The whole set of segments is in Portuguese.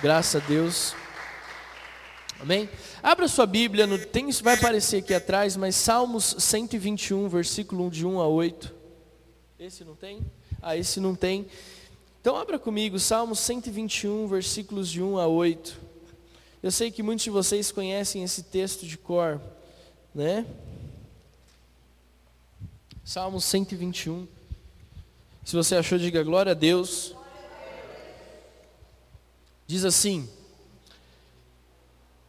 Graças a Deus. Amém? Abra sua Bíblia, no, tem, vai aparecer aqui atrás, mas Salmos 121, versículo de 1 a 8. Esse não tem? Ah, esse não tem. Então abra comigo, Salmos 121, versículos de 1 a 8. Eu sei que muitos de vocês conhecem esse texto de cor, né? Salmos 121. Se você achou, diga glória a Deus. Diz assim: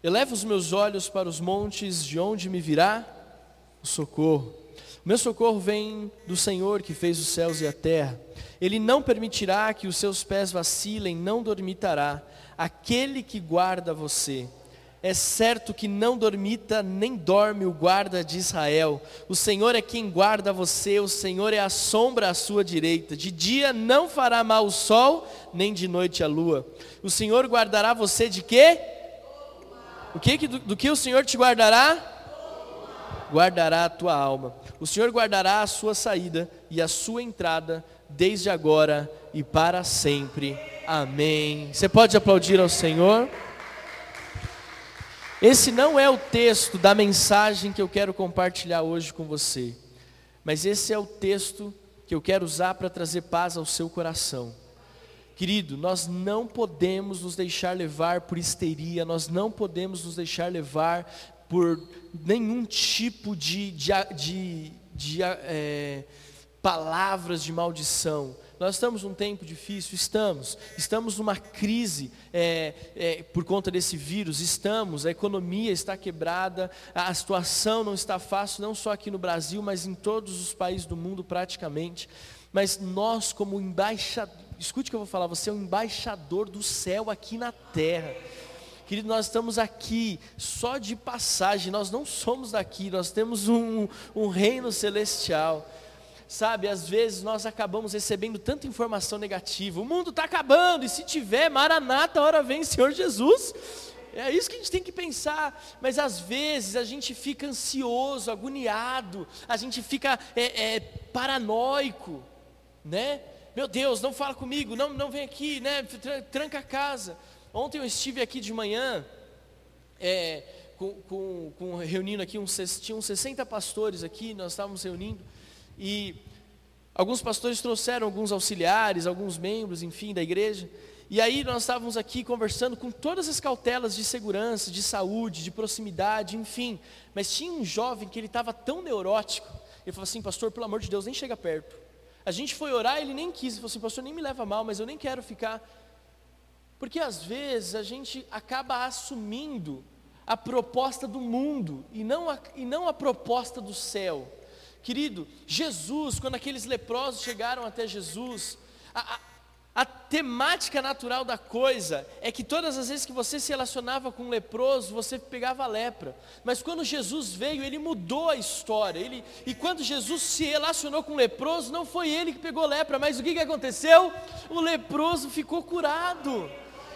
Eleva os meus olhos para os montes, de onde me virá o socorro. Meu socorro vem do Senhor que fez os céus e a terra. Ele não permitirá que os seus pés vacilem, não dormitará. Aquele que guarda você. É certo que não dormita nem dorme o guarda de Israel. O Senhor é quem guarda você, o Senhor é a sombra à sua direita. De dia não fará mal o sol, nem de noite a lua. O Senhor guardará você de quê? O que do, do que o Senhor te guardará? Guardará a tua alma. O Senhor guardará a sua saída e a sua entrada desde agora e para sempre. Amém. Você pode aplaudir ao Senhor? Esse não é o texto da mensagem que eu quero compartilhar hoje com você, mas esse é o texto que eu quero usar para trazer paz ao seu coração. Querido, nós não podemos nos deixar levar por histeria, nós não podemos nos deixar levar por nenhum tipo de, de, de, de é, palavras de maldição. Nós estamos num tempo difícil, estamos. Estamos numa crise é, é, por conta desse vírus, estamos. A economia está quebrada, a situação não está fácil, não só aqui no Brasil, mas em todos os países do mundo praticamente. Mas nós, como embaixadores, escute o que eu vou falar, você é um embaixador do céu aqui na terra. Querido, nós estamos aqui só de passagem, nós não somos daqui, nós temos um, um reino celestial. Sabe, às vezes nós acabamos recebendo tanta informação negativa. O mundo está acabando, e se tiver, maranata, hora vem, Senhor Jesus. É isso que a gente tem que pensar, mas às vezes a gente fica ansioso, agoniado, a gente fica é, é, paranoico, né? Meu Deus, não fala comigo, não, não vem aqui, né? Tranca a casa. Ontem eu estive aqui de manhã, é, com, com, com, reunindo aqui, uns, tinha uns 60 pastores aqui, nós estávamos reunindo, e alguns pastores trouxeram alguns auxiliares, alguns membros, enfim, da igreja, e aí nós estávamos aqui conversando com todas as cautelas de segurança, de saúde, de proximidade, enfim, mas tinha um jovem que ele estava tão neurótico, ele falou assim, pastor, pelo amor de Deus, nem chega perto. A gente foi orar, ele nem quis, ele falou assim, pastor, nem me leva mal, mas eu nem quero ficar. Porque às vezes a gente acaba assumindo a proposta do mundo e não a, e não a proposta do céu. Querido, Jesus, quando aqueles leprosos chegaram até Jesus, a, a, a temática natural da coisa é que todas as vezes que você se relacionava com um leproso, você pegava lepra. Mas quando Jesus veio, ele mudou a história. Ele, e quando Jesus se relacionou com um leproso, não foi ele que pegou lepra, mas o que, que aconteceu? O leproso ficou curado.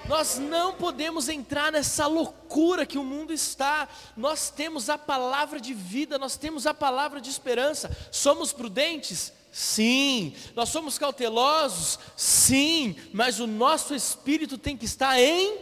Nós não podemos entrar nessa loucura que o mundo está. Nós temos a palavra de vida, nós temos a palavra de esperança. Somos prudentes? Sim. Nós somos cautelosos? Sim. Mas o nosso espírito tem que estar em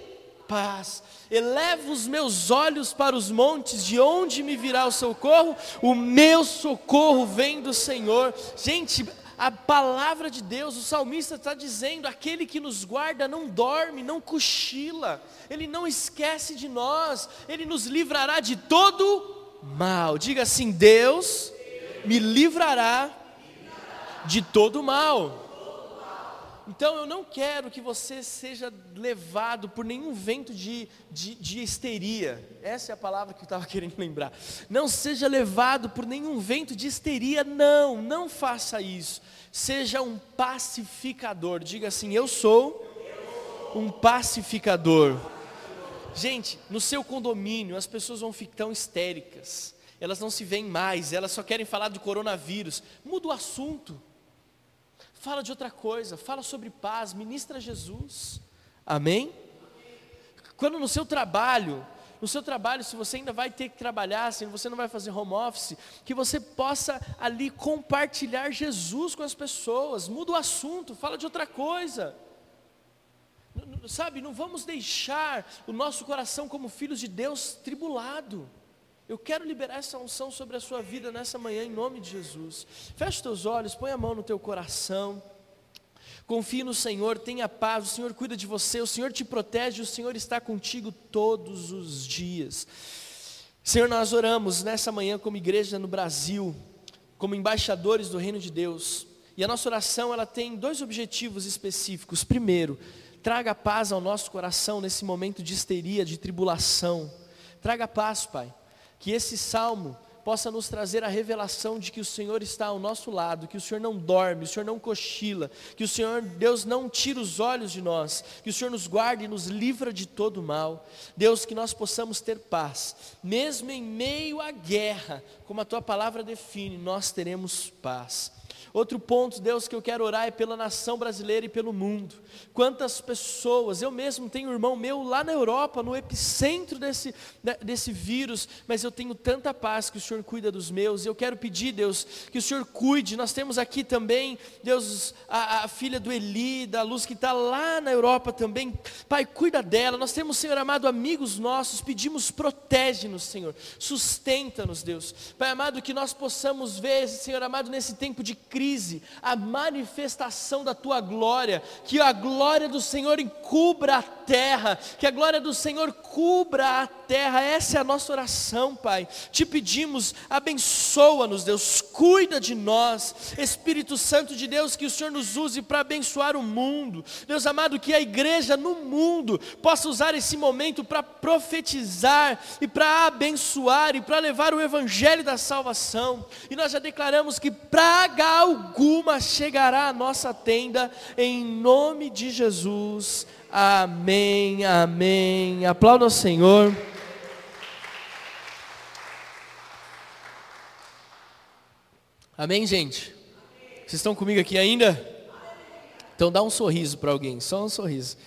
paz. Eleva os meus olhos para os montes, de onde me virá o socorro? O meu socorro vem do Senhor. Gente, a palavra de Deus, o salmista está dizendo: aquele que nos guarda não dorme, não cochila, ele não esquece de nós, ele nos livrará de todo mal. Diga assim: Deus me livrará de todo mal. Então eu não quero que você seja levado por nenhum vento de, de, de histeria. Essa é a palavra que eu estava querendo lembrar. Não seja levado por nenhum vento de histeria, não, não faça isso. Seja um pacificador. Diga assim: Eu sou um pacificador. Gente, no seu condomínio as pessoas vão ficar tão histéricas, elas não se veem mais, elas só querem falar do coronavírus. Muda o assunto fala de outra coisa, fala sobre paz, ministra Jesus. Amém? Quando no seu trabalho, no seu trabalho, se você ainda vai ter que trabalhar, se você não vai fazer home office, que você possa ali compartilhar Jesus com as pessoas, muda o assunto, fala de outra coisa. sabe, não vamos deixar o nosso coração como filhos de Deus tribulado. Eu quero liberar essa unção sobre a sua vida nessa manhã, em nome de Jesus. Feche teus olhos, põe a mão no teu coração. Confie no Senhor, tenha paz, o Senhor cuida de você, o Senhor te protege, o Senhor está contigo todos os dias. Senhor, nós oramos nessa manhã como igreja no Brasil, como embaixadores do reino de Deus. E a nossa oração, ela tem dois objetivos específicos. Primeiro, traga paz ao nosso coração nesse momento de histeria, de tribulação. Traga paz, Pai que esse salmo possa nos trazer a revelação de que o Senhor está ao nosso lado, que o Senhor não dorme, o Senhor não cochila, que o Senhor, Deus, não tira os olhos de nós, que o Senhor nos guarde e nos livra de todo mal. Deus, que nós possamos ter paz, mesmo em meio à guerra, como a tua palavra define, nós teremos paz. Outro ponto, Deus, que eu quero orar é pela nação brasileira e pelo mundo. Quantas pessoas, eu mesmo tenho um irmão meu lá na Europa, no epicentro desse, desse vírus, mas eu tenho tanta paz que o Senhor cuida dos meus. Eu quero pedir, Deus, que o Senhor cuide. Nós temos aqui também, Deus, a, a filha do Eli, da Luz, que está lá na Europa também. Pai, cuida dela. Nós temos, Senhor amado, amigos nossos, pedimos, protege-nos, Senhor. Sustenta-nos, Deus. Pai amado, que nós possamos ver, Senhor amado, nesse tempo de crise crise, a manifestação da tua glória, que a glória do Senhor encubra a terra, que a glória do Senhor cubra a terra, essa é a nossa oração, Pai. Te pedimos, abençoa-nos, Deus, cuida de nós, Espírito Santo de Deus, que o Senhor nos use para abençoar o mundo, Deus amado, que a igreja no mundo possa usar esse momento para profetizar e para abençoar e para levar o evangelho da salvação, e nós já declaramos que praga alguma chegará à nossa tenda, em nome de Jesus. Amém, amém. Aplauda ao Senhor. Amém, gente? Vocês estão comigo aqui ainda? Então dá um sorriso para alguém, só um sorriso.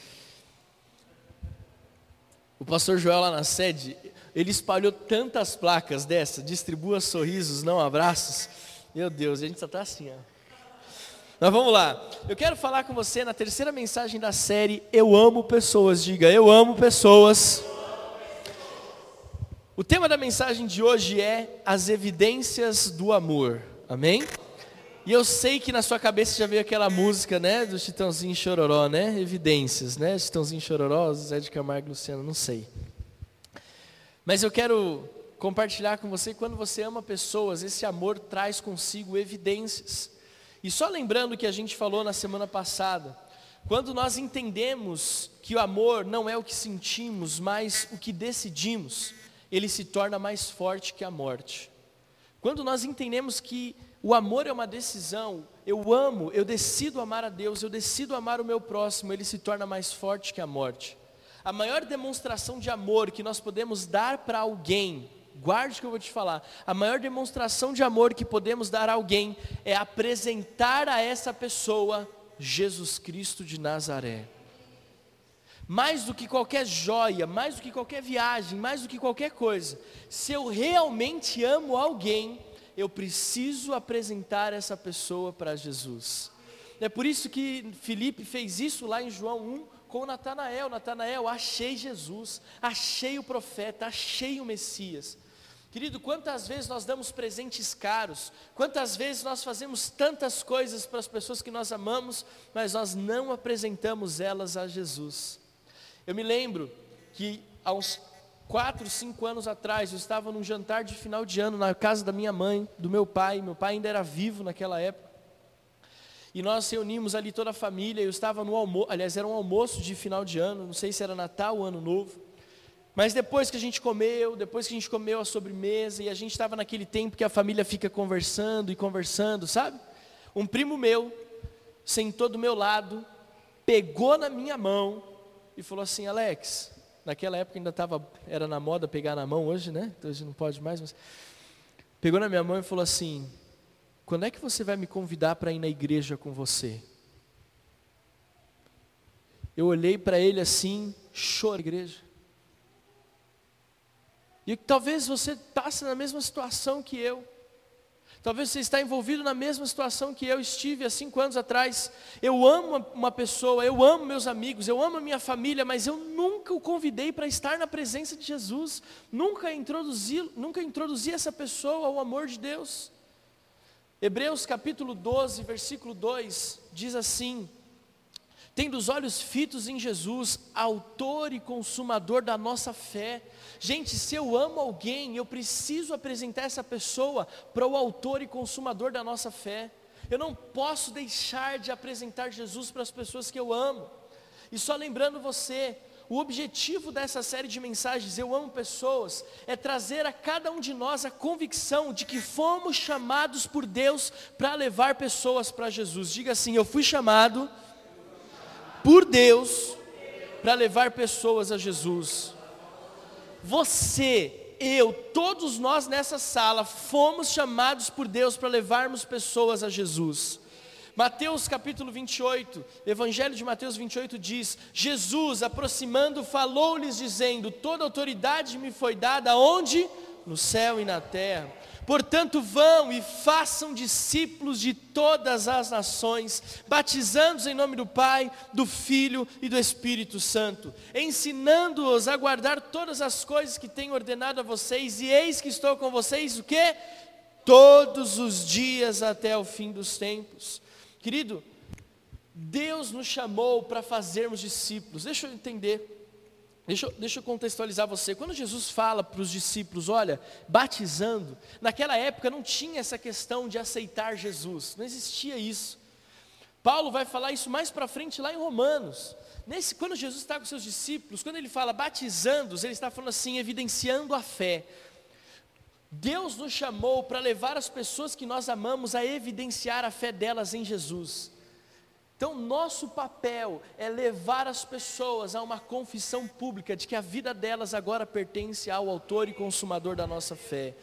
O pastor Joel lá na sede, ele espalhou tantas placas dessa, distribua sorrisos, não abraços. Meu Deus, a gente só está assim, ó. Mas vamos lá. Eu quero falar com você na terceira mensagem da série Eu Amo Pessoas. Diga, eu amo pessoas. O tema da mensagem de hoje é as evidências do amor. Amém? E eu sei que na sua cabeça já veio aquela música, né, do Chitãozinho Chororó, né? Evidências, né? Chitãozinho Chororó, Zé de Camargo e Luciano, não sei. Mas eu quero compartilhar com você, quando você ama pessoas, esse amor traz consigo evidências. E só lembrando que a gente falou na semana passada, quando nós entendemos que o amor não é o que sentimos, mas o que decidimos, ele se torna mais forte que a morte. Quando nós entendemos que o amor é uma decisão, eu amo, eu decido amar a Deus, eu decido amar o meu próximo, ele se torna mais forte que a morte. A maior demonstração de amor que nós podemos dar para alguém guarde o que eu vou te falar. A maior demonstração de amor que podemos dar a alguém é apresentar a essa pessoa Jesus Cristo de Nazaré. Mais do que qualquer joia, mais do que qualquer viagem, mais do que qualquer coisa, se eu realmente amo alguém, eu preciso apresentar essa pessoa para Jesus. É por isso que Felipe fez isso lá em João 1 com Natanael. Natanael, achei Jesus, achei o profeta, achei o Messias. Querido, quantas vezes nós damos presentes caros, quantas vezes nós fazemos tantas coisas para as pessoas que nós amamos, mas nós não apresentamos elas a Jesus. Eu me lembro que há uns quatro, cinco anos atrás, eu estava num jantar de final de ano na casa da minha mãe, do meu pai, meu pai ainda era vivo naquela época. E nós reunimos ali toda a família, eu estava no almoço, aliás, era um almoço de final de ano, não sei se era Natal ou Ano Novo. Mas depois que a gente comeu, depois que a gente comeu a sobremesa e a gente estava naquele tempo que a família fica conversando e conversando, sabe? Um primo meu sentou do meu lado, pegou na minha mão e falou assim: Alex, naquela época ainda estava, era na moda pegar na mão, hoje, né? Então hoje não pode mais, mas pegou na minha mão e falou assim: Quando é que você vai me convidar para ir na igreja com você? Eu olhei para ele assim, chorei, igreja. E talvez você passe na mesma situação que eu. Talvez você está envolvido na mesma situação que eu estive há cinco anos atrás. Eu amo uma pessoa, eu amo meus amigos, eu amo a minha família, mas eu nunca o convidei para estar na presença de Jesus. Nunca introduzi, nunca introduzi essa pessoa ao amor de Deus. Hebreus capítulo 12, versículo 2 diz assim: Tendo os olhos fitos em Jesus, autor e consumador da nossa fé. Gente, se eu amo alguém, eu preciso apresentar essa pessoa para o autor e consumador da nossa fé. Eu não posso deixar de apresentar Jesus para as pessoas que eu amo. E só lembrando você, o objetivo dessa série de mensagens, Eu Amo Pessoas, é trazer a cada um de nós a convicção de que fomos chamados por Deus para levar pessoas para Jesus. Diga assim: Eu fui chamado por Deus para levar pessoas a Jesus. Você, eu, todos nós nessa sala fomos chamados por Deus para levarmos pessoas a Jesus. Mateus capítulo 28, Evangelho de Mateus 28 diz: Jesus, aproximando, falou-lhes, dizendo: Toda autoridade me foi dada, onde? No céu e na terra. Portanto, vão e façam discípulos de todas as nações, batizando-os em nome do Pai, do Filho e do Espírito Santo, ensinando-os a guardar todas as coisas que tenho ordenado a vocês, e eis que estou com vocês, o que? Todos os dias até o fim dos tempos. Querido, Deus nos chamou para fazermos discípulos. Deixa eu entender. Deixa, deixa eu contextualizar você. Quando Jesus fala para os discípulos, olha, batizando, naquela época não tinha essa questão de aceitar Jesus, não existia isso. Paulo vai falar isso mais para frente lá em Romanos. Nesse, quando Jesus está com seus discípulos, quando ele fala batizando-os, ele está falando assim, evidenciando a fé. Deus nos chamou para levar as pessoas que nós amamos a evidenciar a fé delas em Jesus. Então, nosso papel é levar as pessoas a uma confissão pública de que a vida delas agora pertence ao autor e consumador da nossa fé.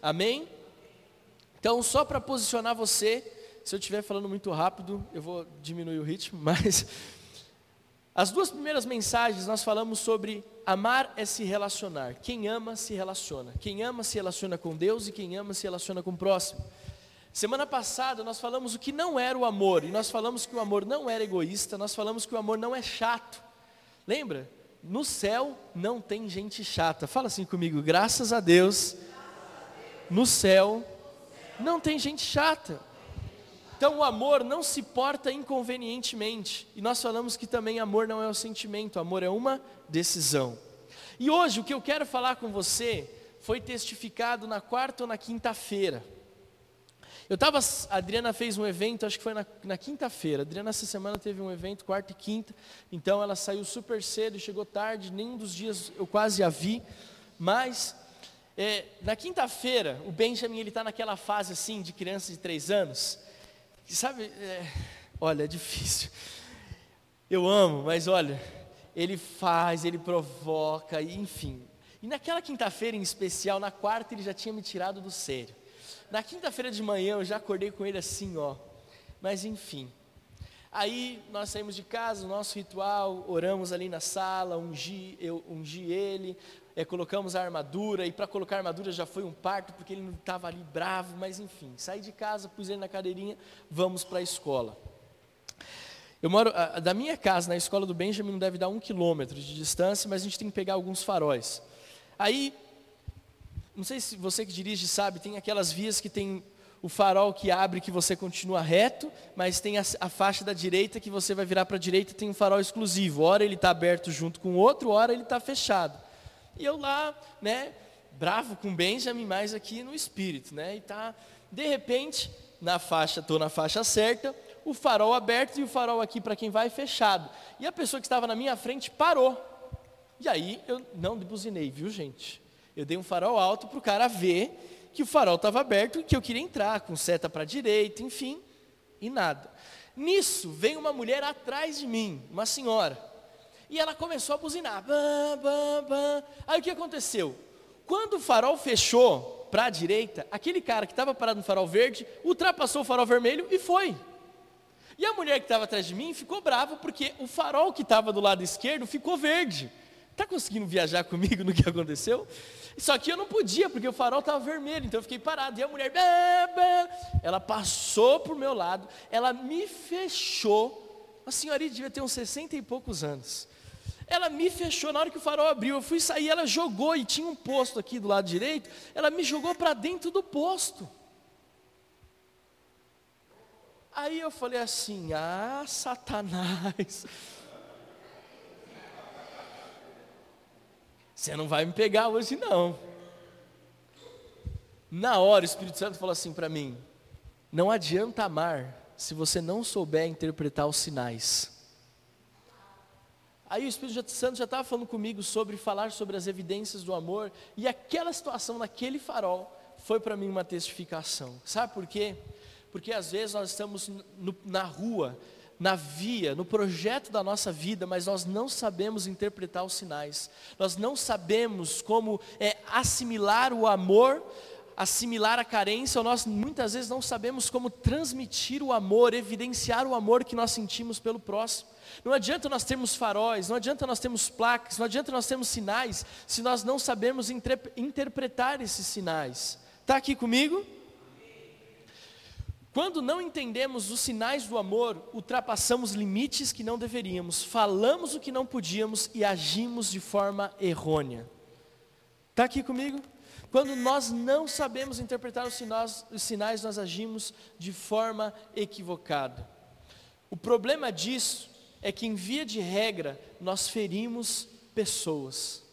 Amém? Então, só para posicionar você, se eu estiver falando muito rápido, eu vou diminuir o ritmo, mas as duas primeiras mensagens nós falamos sobre amar é se relacionar. Quem ama se relaciona. Quem ama se relaciona com Deus e quem ama se relaciona com o próximo. Semana passada nós falamos o que não era o amor, e nós falamos que o amor não era egoísta, nós falamos que o amor não é chato. Lembra? No céu não tem gente chata. Fala assim comigo, graças a Deus. No céu não tem gente chata. Então o amor não se porta inconvenientemente. E nós falamos que também amor não é um sentimento, amor é uma decisão. E hoje o que eu quero falar com você foi testificado na quarta ou na quinta-feira. Eu estava, a Adriana fez um evento, acho que foi na, na quinta-feira. A Adriana essa semana teve um evento, quarta e quinta, então ela saiu super cedo chegou tarde, nenhum dos dias eu quase a vi, mas é, na quinta-feira, o Benjamin ele está naquela fase assim de criança de três anos, sabe, é, olha, é difícil. Eu amo, mas olha, ele faz, ele provoca, e enfim. E naquela quinta-feira em especial, na quarta ele já tinha me tirado do sério. Na quinta-feira de manhã eu já acordei com ele assim, ó. Mas enfim. Aí nós saímos de casa, o nosso ritual, oramos ali na sala, ungi, eu ungi ele, é, colocamos a armadura, e para colocar a armadura já foi um parto, porque ele não estava ali bravo, mas enfim, saí de casa, pus ele na cadeirinha, vamos para a escola. Eu moro, a, da minha casa na escola do Benjamin deve dar um quilômetro de distância, mas a gente tem que pegar alguns faróis. Aí não sei se você que dirige sabe, tem aquelas vias que tem o farol que abre que você continua reto, mas tem a, a faixa da direita que você vai virar para a direita tem um farol exclusivo. Ora ele está aberto junto com o outro, ora ele está fechado. E eu lá, né, bravo com Benjamin, mas aqui no espírito, né? E tá, de repente, na faixa, estou na faixa certa, o farol aberto e o farol aqui para quem vai fechado. E a pessoa que estava na minha frente parou. E aí eu não buzinei, viu gente? Eu dei um farol alto para o cara ver que o farol estava aberto e que eu queria entrar, com seta para a direita, enfim, e nada. Nisso, veio uma mulher atrás de mim, uma senhora, e ela começou a buzinar. Bam, bam, bam. Aí o que aconteceu? Quando o farol fechou para a direita, aquele cara que estava parado no farol verde ultrapassou o farol vermelho e foi. E a mulher que estava atrás de mim ficou brava porque o farol que estava do lado esquerdo ficou verde. Está conseguindo viajar comigo no que aconteceu? Só que eu não podia, porque o farol estava vermelho, então eu fiquei parado. E a mulher, ela passou por meu lado, ela me fechou. A senhoria devia ter uns 60 e poucos anos. Ela me fechou na hora que o farol abriu. Eu fui sair, ela jogou e tinha um posto aqui do lado direito. Ela me jogou para dentro do posto. Aí eu falei assim: Ah, Satanás. Você não vai me pegar hoje, não. Na hora, o Espírito Santo falou assim para mim: Não adianta amar se você não souber interpretar os sinais. Aí o Espírito Santo já estava falando comigo sobre falar sobre as evidências do amor, e aquela situação naquele farol foi para mim uma testificação. Sabe por quê? Porque às vezes nós estamos no, na rua, na via, no projeto da nossa vida, mas nós não sabemos interpretar os sinais, nós não sabemos como é, assimilar o amor, assimilar a carência, ou nós muitas vezes não sabemos como transmitir o amor, evidenciar o amor que nós sentimos pelo próximo. Não adianta nós termos faróis, não adianta nós termos placas, não adianta nós termos sinais, se nós não sabemos interpretar esses sinais. Está aqui comigo? Quando não entendemos os sinais do amor, ultrapassamos limites que não deveríamos, falamos o que não podíamos e agimos de forma errônea. Está aqui comigo? Quando nós não sabemos interpretar os sinais, os sinais, nós agimos de forma equivocada. O problema disso é que, em via de regra, nós ferimos pessoas.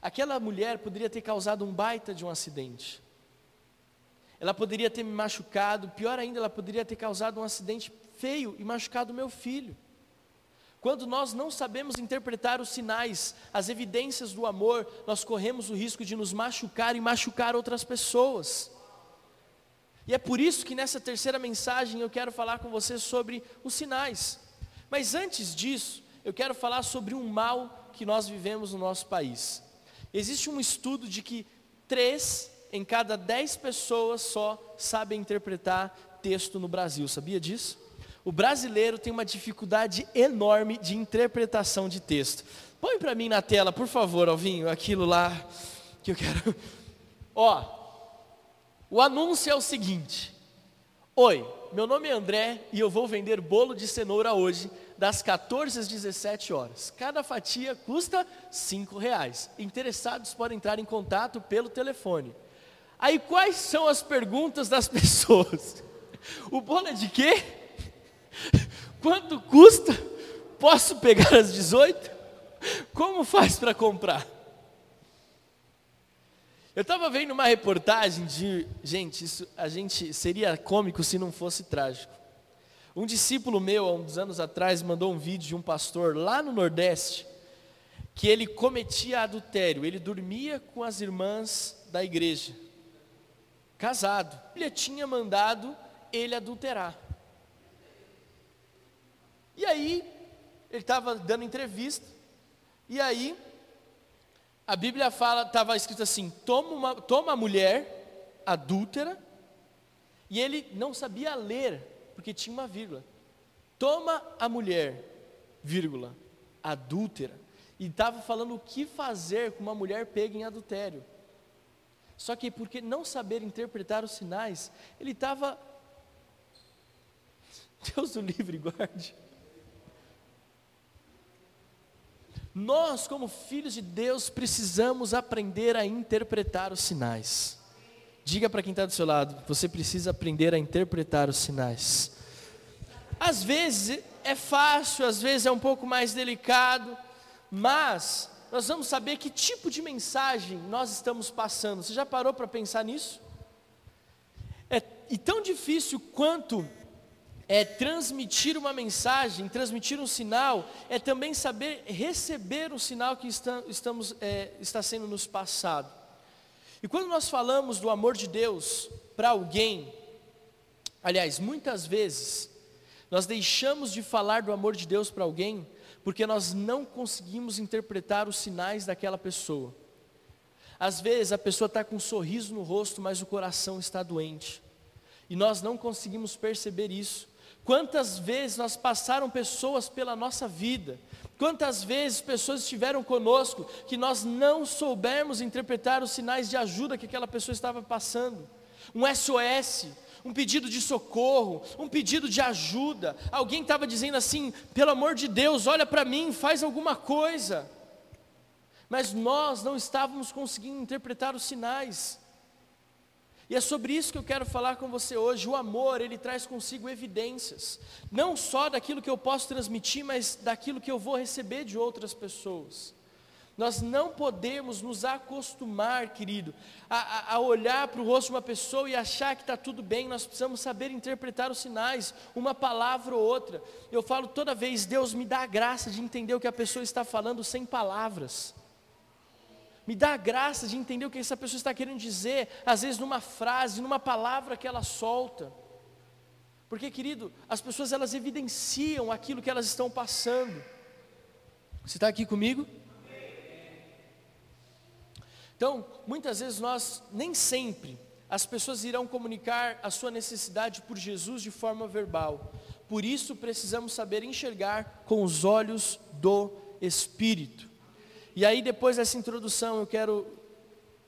Aquela mulher poderia ter causado um baita de um acidente ela poderia ter me machucado, pior ainda, ela poderia ter causado um acidente feio e machucado meu filho. Quando nós não sabemos interpretar os sinais, as evidências do amor, nós corremos o risco de nos machucar e machucar outras pessoas. E é por isso que nessa terceira mensagem eu quero falar com você sobre os sinais. Mas antes disso, eu quero falar sobre um mal que nós vivemos no nosso país. Existe um estudo de que três em cada dez pessoas só sabem interpretar texto no Brasil, sabia disso? O brasileiro tem uma dificuldade enorme de interpretação de texto. Põe para mim na tela, por favor, Alvinho, aquilo lá que eu quero. Ó, o anúncio é o seguinte: Oi, meu nome é André e eu vou vender bolo de cenoura hoje, das 14 às 17 horas. Cada fatia custa cinco reais. Interessados podem entrar em contato pelo telefone Aí quais são as perguntas das pessoas? O bolo é de quê? Quanto custa? Posso pegar às 18? Como faz para comprar? Eu estava vendo uma reportagem de, gente, isso a gente seria cômico se não fosse trágico. Um discípulo meu, há uns anos atrás, mandou um vídeo de um pastor lá no Nordeste que ele cometia adultério, ele dormia com as irmãs da igreja casado. Ele tinha mandado ele adulterar. E aí, ele estava dando entrevista, e aí, a Bíblia fala, estava escrito assim: toma, uma, toma a mulher adúltera, e ele não sabia ler, porque tinha uma vírgula. Toma a mulher, vírgula, adúltera, e estava falando o que fazer com uma mulher pega em adultério. Só que porque não saber interpretar os sinais, ele estava. Deus do livre guarde. Nós, como filhos de Deus, precisamos aprender a interpretar os sinais. Diga para quem está do seu lado, você precisa aprender a interpretar os sinais. Às vezes é fácil, às vezes é um pouco mais delicado, mas nós vamos saber que tipo de mensagem nós estamos passando. Você já parou para pensar nisso? É e tão difícil quanto é transmitir uma mensagem, transmitir um sinal, é também saber receber o sinal que está, estamos, é, está sendo nos passado. E quando nós falamos do amor de Deus para alguém, aliás, muitas vezes, nós deixamos de falar do amor de Deus para alguém porque nós não conseguimos interpretar os sinais daquela pessoa. Às vezes a pessoa está com um sorriso no rosto, mas o coração está doente, e nós não conseguimos perceber isso. Quantas vezes nós passaram pessoas pela nossa vida Quantas vezes pessoas estiveram conosco que nós não soubemos interpretar os sinais de ajuda que aquela pessoa estava passando? Um SOS, um pedido de socorro, um pedido de ajuda. Alguém estava dizendo assim: pelo amor de Deus, olha para mim, faz alguma coisa. Mas nós não estávamos conseguindo interpretar os sinais. E é sobre isso que eu quero falar com você hoje. O amor, ele traz consigo evidências, não só daquilo que eu posso transmitir, mas daquilo que eu vou receber de outras pessoas. Nós não podemos nos acostumar, querido, a, a olhar para o rosto de uma pessoa e achar que está tudo bem. Nós precisamos saber interpretar os sinais, uma palavra ou outra. Eu falo toda vez, Deus me dá a graça de entender o que a pessoa está falando sem palavras. Me dá a graça de entender o que essa pessoa está querendo dizer, às vezes numa frase, numa palavra que ela solta. Porque, querido, as pessoas elas evidenciam aquilo que elas estão passando. Você está aqui comigo? Então, muitas vezes nós, nem sempre, as pessoas irão comunicar a sua necessidade por Jesus de forma verbal. Por isso precisamos saber enxergar com os olhos do Espírito. E aí, depois dessa introdução, eu quero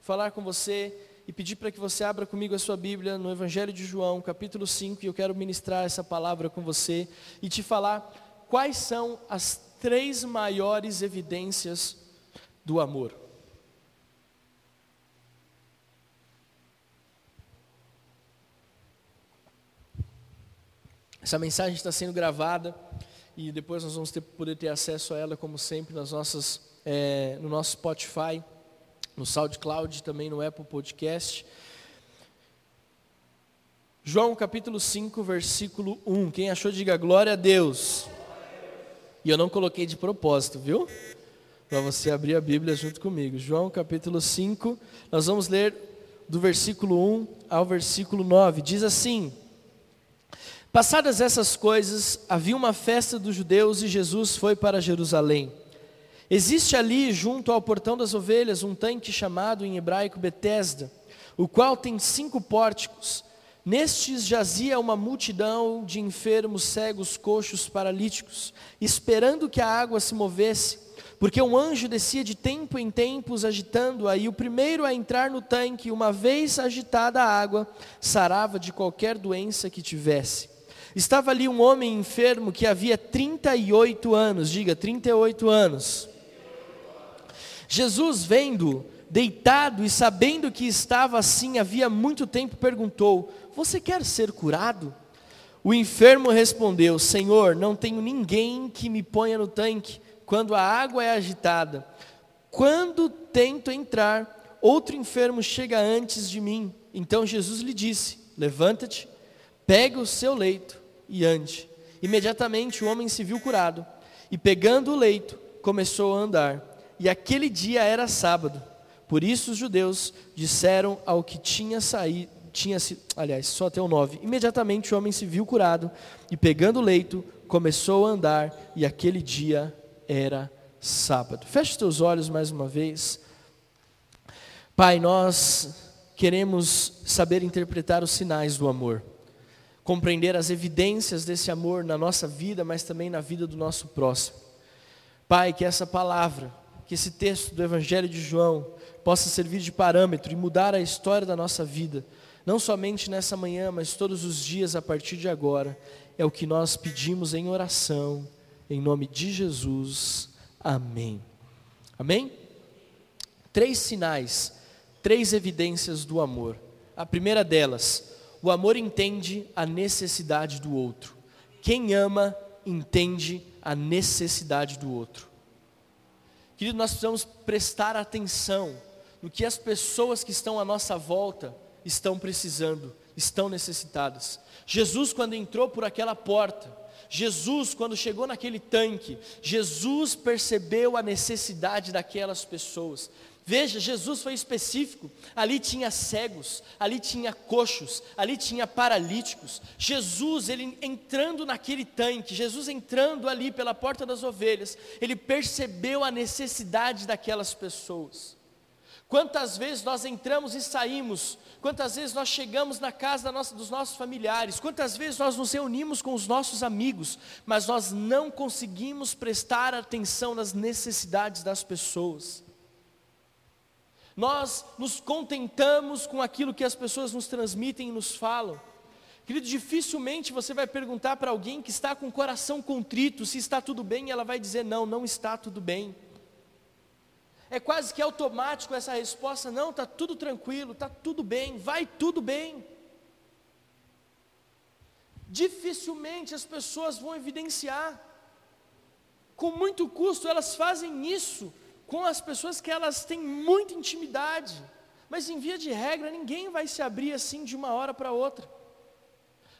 falar com você e pedir para que você abra comigo a sua Bíblia no Evangelho de João, capítulo 5, e eu quero ministrar essa palavra com você e te falar quais são as três maiores evidências do amor. Essa mensagem está sendo gravada e depois nós vamos ter, poder ter acesso a ela, como sempre, nas nossas é, no nosso Spotify, no SoundCloud, também no Apple Podcast. João capítulo 5, versículo 1. Quem achou, diga glória a Deus. E eu não coloquei de propósito, viu? Para você abrir a Bíblia junto comigo. João capítulo 5, nós vamos ler do versículo 1 ao versículo 9. Diz assim: Passadas essas coisas, havia uma festa dos judeus e Jesus foi para Jerusalém. Existe ali, junto ao portão das ovelhas, um tanque chamado em hebraico Betesda, o qual tem cinco pórticos. Nestes jazia uma multidão de enfermos, cegos, coxos, paralíticos, esperando que a água se movesse, porque um anjo descia de tempo em tempos agitando-a, e o primeiro a entrar no tanque, uma vez agitada a água, sarava de qualquer doença que tivesse. Estava ali um homem enfermo que havia 38 anos, diga 38 anos. Jesus, vendo, deitado e sabendo que estava assim havia muito tempo, perguntou: Você quer ser curado? O enfermo respondeu: Senhor, não tenho ninguém que me ponha no tanque quando a água é agitada. Quando tento entrar, outro enfermo chega antes de mim. Então Jesus lhe disse: Levanta-te, pega o seu leito e ande. Imediatamente o homem se viu curado e, pegando o leito, começou a andar e aquele dia era sábado. Por isso os judeus disseram ao que tinha saído, tinha se, aliás, só até o 9. Imediatamente o homem se viu curado e pegando o leito, começou a andar e aquele dia era sábado. Feche os teus olhos mais uma vez. Pai, nós queremos saber interpretar os sinais do amor, compreender as evidências desse amor na nossa vida, mas também na vida do nosso próximo. Pai, que essa palavra que esse texto do Evangelho de João possa servir de parâmetro e mudar a história da nossa vida, não somente nessa manhã, mas todos os dias a partir de agora. É o que nós pedimos em oração, em nome de Jesus. Amém. Amém? Três sinais, três evidências do amor. A primeira delas, o amor entende a necessidade do outro. Quem ama entende a necessidade do outro. Querido, nós precisamos prestar atenção no que as pessoas que estão à nossa volta estão precisando, estão necessitadas. Jesus, quando entrou por aquela porta, Jesus, quando chegou naquele tanque, Jesus percebeu a necessidade daquelas pessoas. Veja, Jesus foi específico. Ali tinha cegos, ali tinha coxos, ali tinha paralíticos. Jesus, ele entrando naquele tanque, Jesus entrando ali pela porta das ovelhas, ele percebeu a necessidade daquelas pessoas. Quantas vezes nós entramos e saímos, quantas vezes nós chegamos na casa nossa, dos nossos familiares, quantas vezes nós nos reunimos com os nossos amigos, mas nós não conseguimos prestar atenção nas necessidades das pessoas. Nós nos contentamos com aquilo que as pessoas nos transmitem e nos falam. Querido, dificilmente você vai perguntar para alguém que está com o coração contrito se está tudo bem, e ela vai dizer: não, não está tudo bem é quase que automático essa resposta: não, está tudo tranquilo, está tudo bem, vai tudo bem. Dificilmente as pessoas vão evidenciar, com muito custo, elas fazem isso com as pessoas que elas têm muita intimidade, mas em via de regra, ninguém vai se abrir assim de uma hora para outra.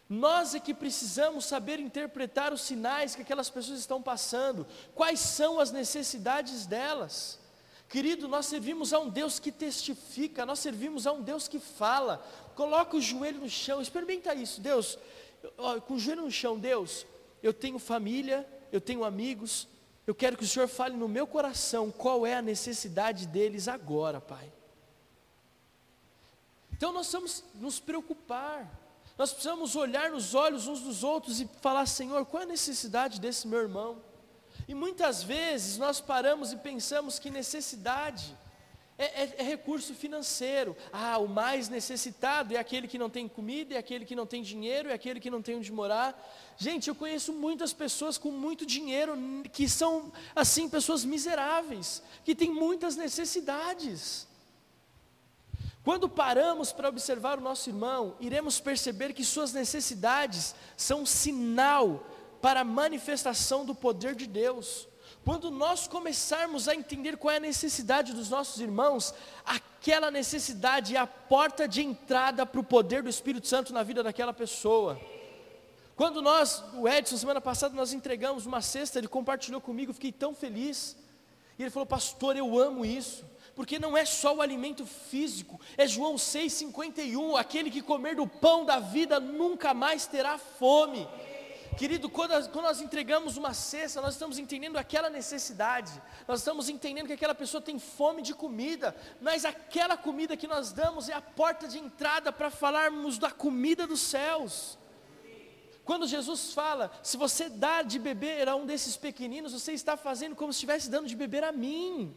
Nós é que precisamos saber interpretar os sinais que aquelas pessoas estão passando, quais são as necessidades delas. Querido, nós servimos a um Deus que testifica, nós servimos a um Deus que fala. Coloca o joelho no chão, experimenta isso, Deus. Com o joelho no chão, Deus, eu tenho família, eu tenho amigos, eu quero que o Senhor fale no meu coração qual é a necessidade deles agora, Pai. Então nós precisamos nos preocupar, nós precisamos olhar nos olhos uns dos outros e falar: Senhor, qual é a necessidade desse meu irmão? E muitas vezes nós paramos e pensamos que necessidade é, é, é, recurso financeiro. Ah, o mais necessitado é aquele que não tem comida, é aquele que não tem dinheiro, é aquele que não tem onde morar. Gente, eu conheço muitas pessoas com muito dinheiro que são, assim, pessoas miseráveis, que têm muitas necessidades. Quando paramos para observar o nosso irmão, iremos perceber que suas necessidades são um sinal para a manifestação do poder de Deus. Quando nós começarmos a entender qual é a necessidade dos nossos irmãos, aquela necessidade é a porta de entrada para o poder do Espírito Santo na vida daquela pessoa. Quando nós, o Edson, semana passada, nós entregamos uma cesta, ele compartilhou comigo, fiquei tão feliz. E ele falou, pastor, eu amo isso, porque não é só o alimento físico, é João 6,51, aquele que comer do pão da vida nunca mais terá fome. Querido, quando, quando, nós entregamos uma cesta, nós estamos entendendo aquela necessidade, nós estamos entendendo que aquela pessoa tem fome de comida, mas aquela comida que nós damos é a porta de entrada para falarmos da comida dos céus. Quando Jesus fala, se você dá de beber a um desses pequeninos, você está fazendo como se estivesse dando de beber a mim.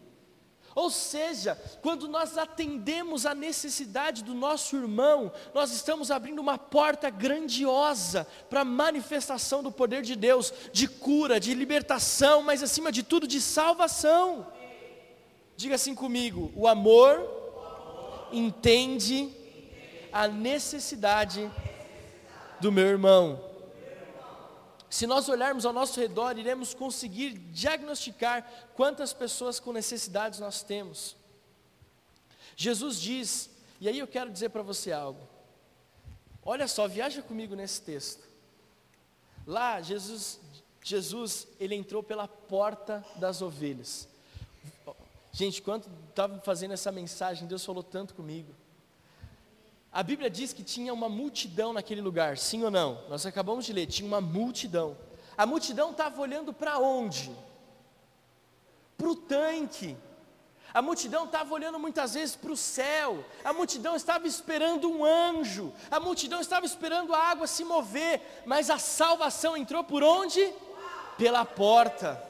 Ou seja, quando nós atendemos a necessidade do nosso irmão, nós estamos abrindo uma porta grandiosa para a manifestação do poder de Deus, de cura, de libertação, mas acima de tudo de salvação. Diga assim comigo: o amor entende a necessidade do meu irmão. Se nós olharmos ao nosso redor, iremos conseguir diagnosticar quantas pessoas com necessidades nós temos. Jesus diz, e aí eu quero dizer para você algo. Olha só, viaja comigo nesse texto. Lá, Jesus, Jesus, ele entrou pela porta das ovelhas. Gente, quando estava fazendo essa mensagem, Deus falou tanto comigo. A Bíblia diz que tinha uma multidão naquele lugar, sim ou não? Nós acabamos de ler, tinha uma multidão. A multidão estava olhando para onde? Para o tanque. A multidão estava olhando muitas vezes para o céu, a multidão estava esperando um anjo, a multidão estava esperando a água se mover, mas a salvação entrou por onde? Pela porta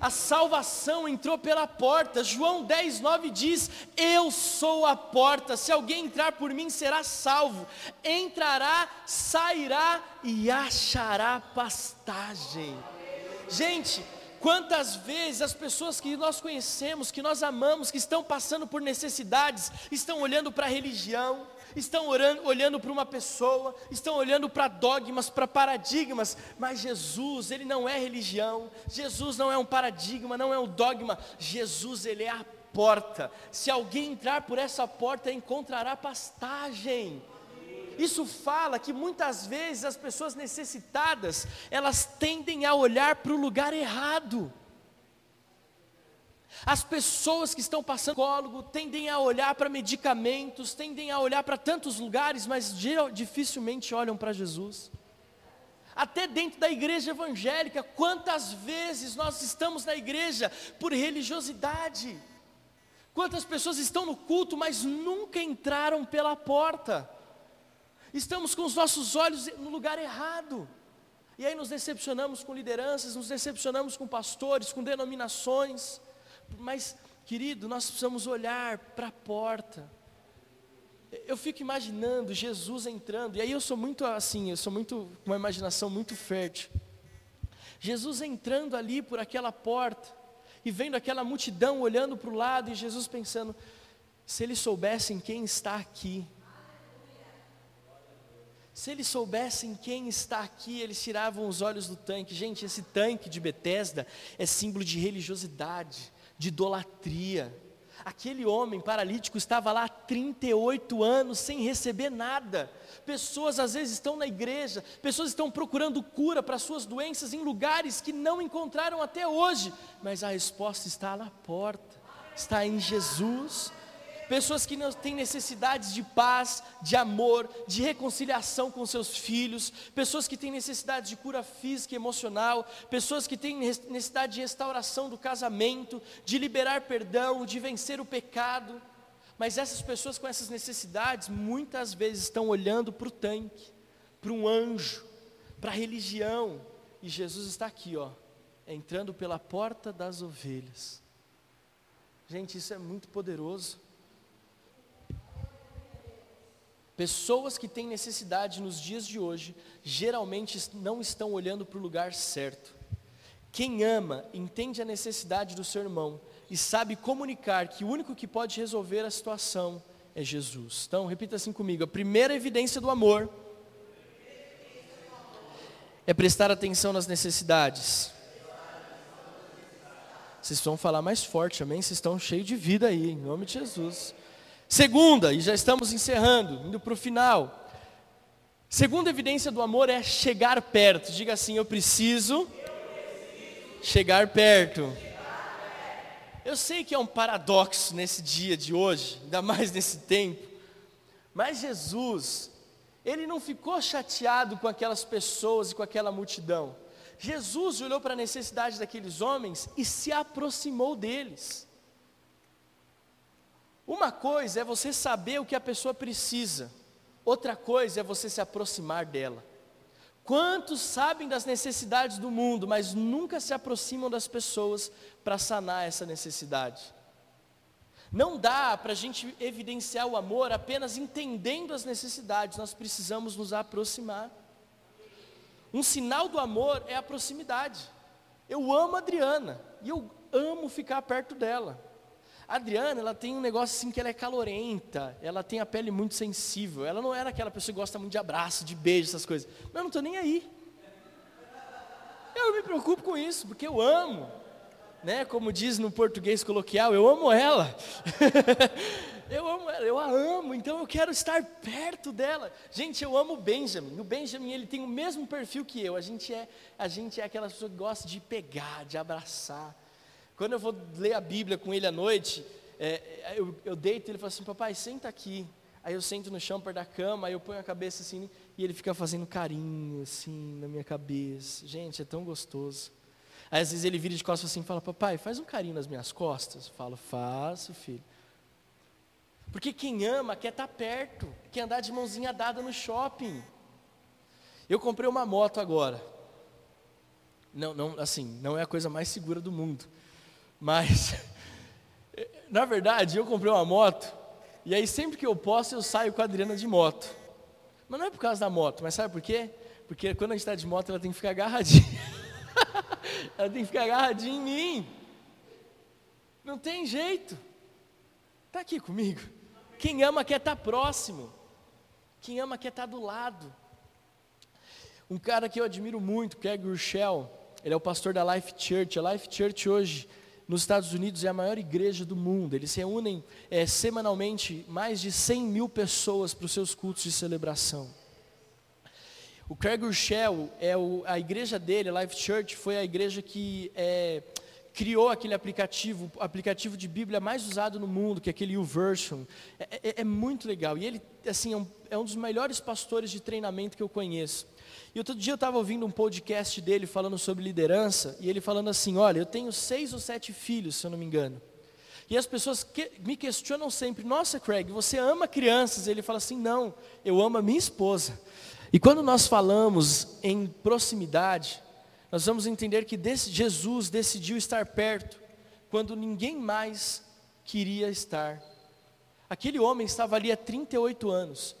a salvação entrou pela porta. João 10, 9 diz: Eu sou a porta, se alguém entrar por mim será salvo, entrará, sairá e achará pastagem. Gente, quantas vezes as pessoas que nós conhecemos, que nós amamos, que estão passando por necessidades, estão olhando para a religião, estão orando, olhando para uma pessoa, estão olhando para dogmas, para paradigmas, mas Jesus, ele não é religião, Jesus não é um paradigma, não é um dogma, Jesus, ele é a porta. Se alguém entrar por essa porta, encontrará pastagem. Isso fala que muitas vezes as pessoas necessitadas, elas tendem a olhar para o lugar errado. As pessoas que estão passando psicólogo tendem a olhar para medicamentos, tendem a olhar para tantos lugares, mas dificilmente olham para Jesus. Até dentro da igreja evangélica, quantas vezes nós estamos na igreja por religiosidade? Quantas pessoas estão no culto, mas nunca entraram pela porta? Estamos com os nossos olhos no lugar errado. E aí nos decepcionamos com lideranças, nos decepcionamos com pastores, com denominações. Mas, querido, nós precisamos olhar para a porta. Eu fico imaginando Jesus entrando, e aí eu sou muito assim, eu sou muito com uma imaginação muito fértil. Jesus entrando ali por aquela porta, e vendo aquela multidão olhando para o lado, e Jesus pensando: se eles soubessem quem está aqui, se eles soubessem quem está aqui, eles tiravam os olhos do tanque. Gente, esse tanque de Betesda é símbolo de religiosidade, de idolatria. Aquele homem paralítico estava lá há 38 anos sem receber nada. Pessoas às vezes estão na igreja, pessoas estão procurando cura para suas doenças em lugares que não encontraram até hoje, mas a resposta está na porta, está em Jesus. Pessoas que não têm necessidades de paz, de amor, de reconciliação com seus filhos, pessoas que têm necessidade de cura física e emocional, pessoas que têm necessidade de restauração do casamento, de liberar perdão, de vencer o pecado. Mas essas pessoas com essas necessidades, muitas vezes estão olhando para o tanque, para um anjo, para a religião, e Jesus está aqui, ó, entrando pela porta das ovelhas. Gente, isso é muito poderoso. Pessoas que têm necessidade nos dias de hoje, geralmente não estão olhando para o lugar certo. Quem ama, entende a necessidade do seu irmão e sabe comunicar que o único que pode resolver a situação é Jesus. Então, repita assim comigo: a primeira evidência do amor é prestar atenção nas necessidades. Vocês vão falar mais forte, amém? Vocês estão cheios de vida aí, em nome de Jesus. Segunda, e já estamos encerrando, indo para o final. Segunda evidência do amor é chegar perto. Diga assim: eu preciso, eu preciso chegar perto. Eu sei que é um paradoxo nesse dia de hoje, ainda mais nesse tempo, mas Jesus, ele não ficou chateado com aquelas pessoas e com aquela multidão. Jesus olhou para a necessidade daqueles homens e se aproximou deles. Uma coisa é você saber o que a pessoa precisa, outra coisa é você se aproximar dela. Quantos sabem das necessidades do mundo, mas nunca se aproximam das pessoas para sanar essa necessidade? Não dá para a gente evidenciar o amor apenas entendendo as necessidades, nós precisamos nos aproximar. Um sinal do amor é a proximidade. Eu amo a Adriana e eu amo ficar perto dela. A Adriana, ela tem um negócio assim que ela é calorenta, ela tem a pele muito sensível. Ela não era aquela pessoa que gosta muito de abraço, de beijo, essas coisas. Mas eu não estou nem aí. Eu me preocupo com isso, porque eu amo. Né? Como diz no português coloquial, eu amo ela. eu amo ela, eu a amo, então eu quero estar perto dela. Gente, eu amo o Benjamin. O Benjamin, ele tem o mesmo perfil que eu. A gente é, a gente é aquela pessoa que gosta de pegar, de abraçar. Quando eu vou ler a Bíblia com ele à noite, é, eu, eu deito e ele fala assim: Papai, senta aqui. Aí eu sento no chão perto da cama, aí eu ponho a cabeça assim, e ele fica fazendo carinho assim na minha cabeça. Gente, é tão gostoso. Aí às vezes ele vira de costas assim e fala: Papai, faz um carinho nas minhas costas. Eu falo: Faço, filho. Porque quem ama quer estar perto, quer andar de mãozinha dada no shopping. Eu comprei uma moto agora. Não, não, assim, não é a coisa mais segura do mundo. Mas, na verdade, eu comprei uma moto, e aí sempre que eu posso, eu saio com a Adriana de moto. Mas não é por causa da moto, mas sabe por quê? Porque quando a gente está de moto, ela tem que ficar agarradinha. ela tem que ficar agarradinha em mim. Não tem jeito. Está aqui comigo. Quem ama quer estar tá próximo. Quem ama quer estar tá do lado. Um cara que eu admiro muito, que é Gurshel, ele é o pastor da Life Church. A Life Church hoje nos Estados Unidos é a maior igreja do mundo. Eles reúnem é, semanalmente mais de 100 mil pessoas para os seus cultos de celebração. O Craig Rochelle, é o, a igreja dele, a Life Church, foi a igreja que é, criou aquele aplicativo, o aplicativo de Bíblia mais usado no mundo, que é aquele YouVersion. É, é, é muito legal. E ele, assim, é um, é um dos melhores pastores de treinamento que eu conheço. E outro dia eu estava ouvindo um podcast dele falando sobre liderança, e ele falando assim: Olha, eu tenho seis ou sete filhos, se eu não me engano. E as pessoas que, me questionam sempre: Nossa, Craig, você ama crianças? Ele fala assim: Não, eu amo a minha esposa. E quando nós falamos em proximidade, nós vamos entender que Jesus decidiu estar perto quando ninguém mais queria estar. Aquele homem estava ali há 38 anos.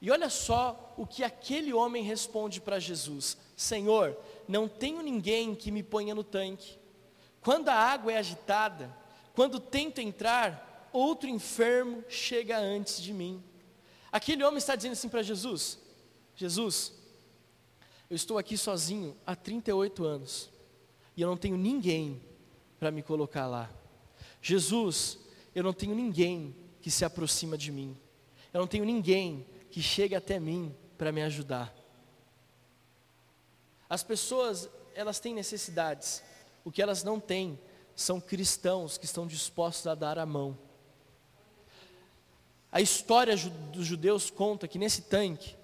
E olha só o que aquele homem responde para Jesus: Senhor, não tenho ninguém que me ponha no tanque. Quando a água é agitada, quando tento entrar, outro enfermo chega antes de mim. Aquele homem está dizendo assim para Jesus: Jesus, eu estou aqui sozinho há 38 anos e eu não tenho ninguém para me colocar lá. Jesus, eu não tenho ninguém que se aproxima de mim. Eu não tenho ninguém que chegue até mim para me ajudar. As pessoas, elas têm necessidades. O que elas não têm são cristãos que estão dispostos a dar a mão. A história dos judeus conta que nesse tanque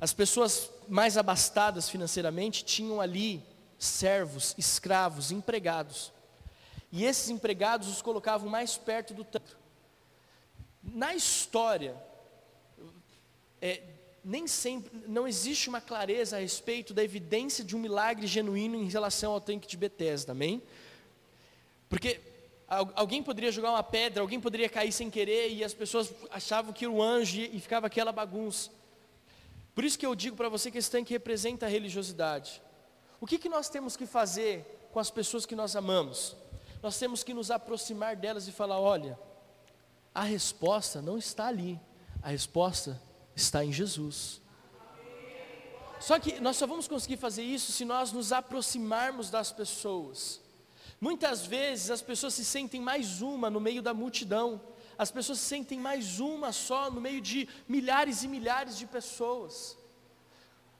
as pessoas mais abastadas financeiramente tinham ali servos, escravos, empregados. E esses empregados os colocavam mais perto do tanque. Na história, é, nem sempre, não existe uma clareza a respeito da evidência de um milagre genuíno em relação ao tanque de Bethesda, amém? Porque alguém poderia jogar uma pedra, alguém poderia cair sem querer e as pessoas achavam que era um anjo e ficava aquela bagunça. Por isso que eu digo para você que esse tanque representa a religiosidade. O que, que nós temos que fazer com as pessoas que nós amamos? Nós temos que nos aproximar delas e falar: olha, a resposta não está ali, a resposta está em Jesus. Só que nós só vamos conseguir fazer isso se nós nos aproximarmos das pessoas. Muitas vezes as pessoas se sentem mais uma no meio da multidão, as pessoas sentem mais uma só no meio de milhares e milhares de pessoas.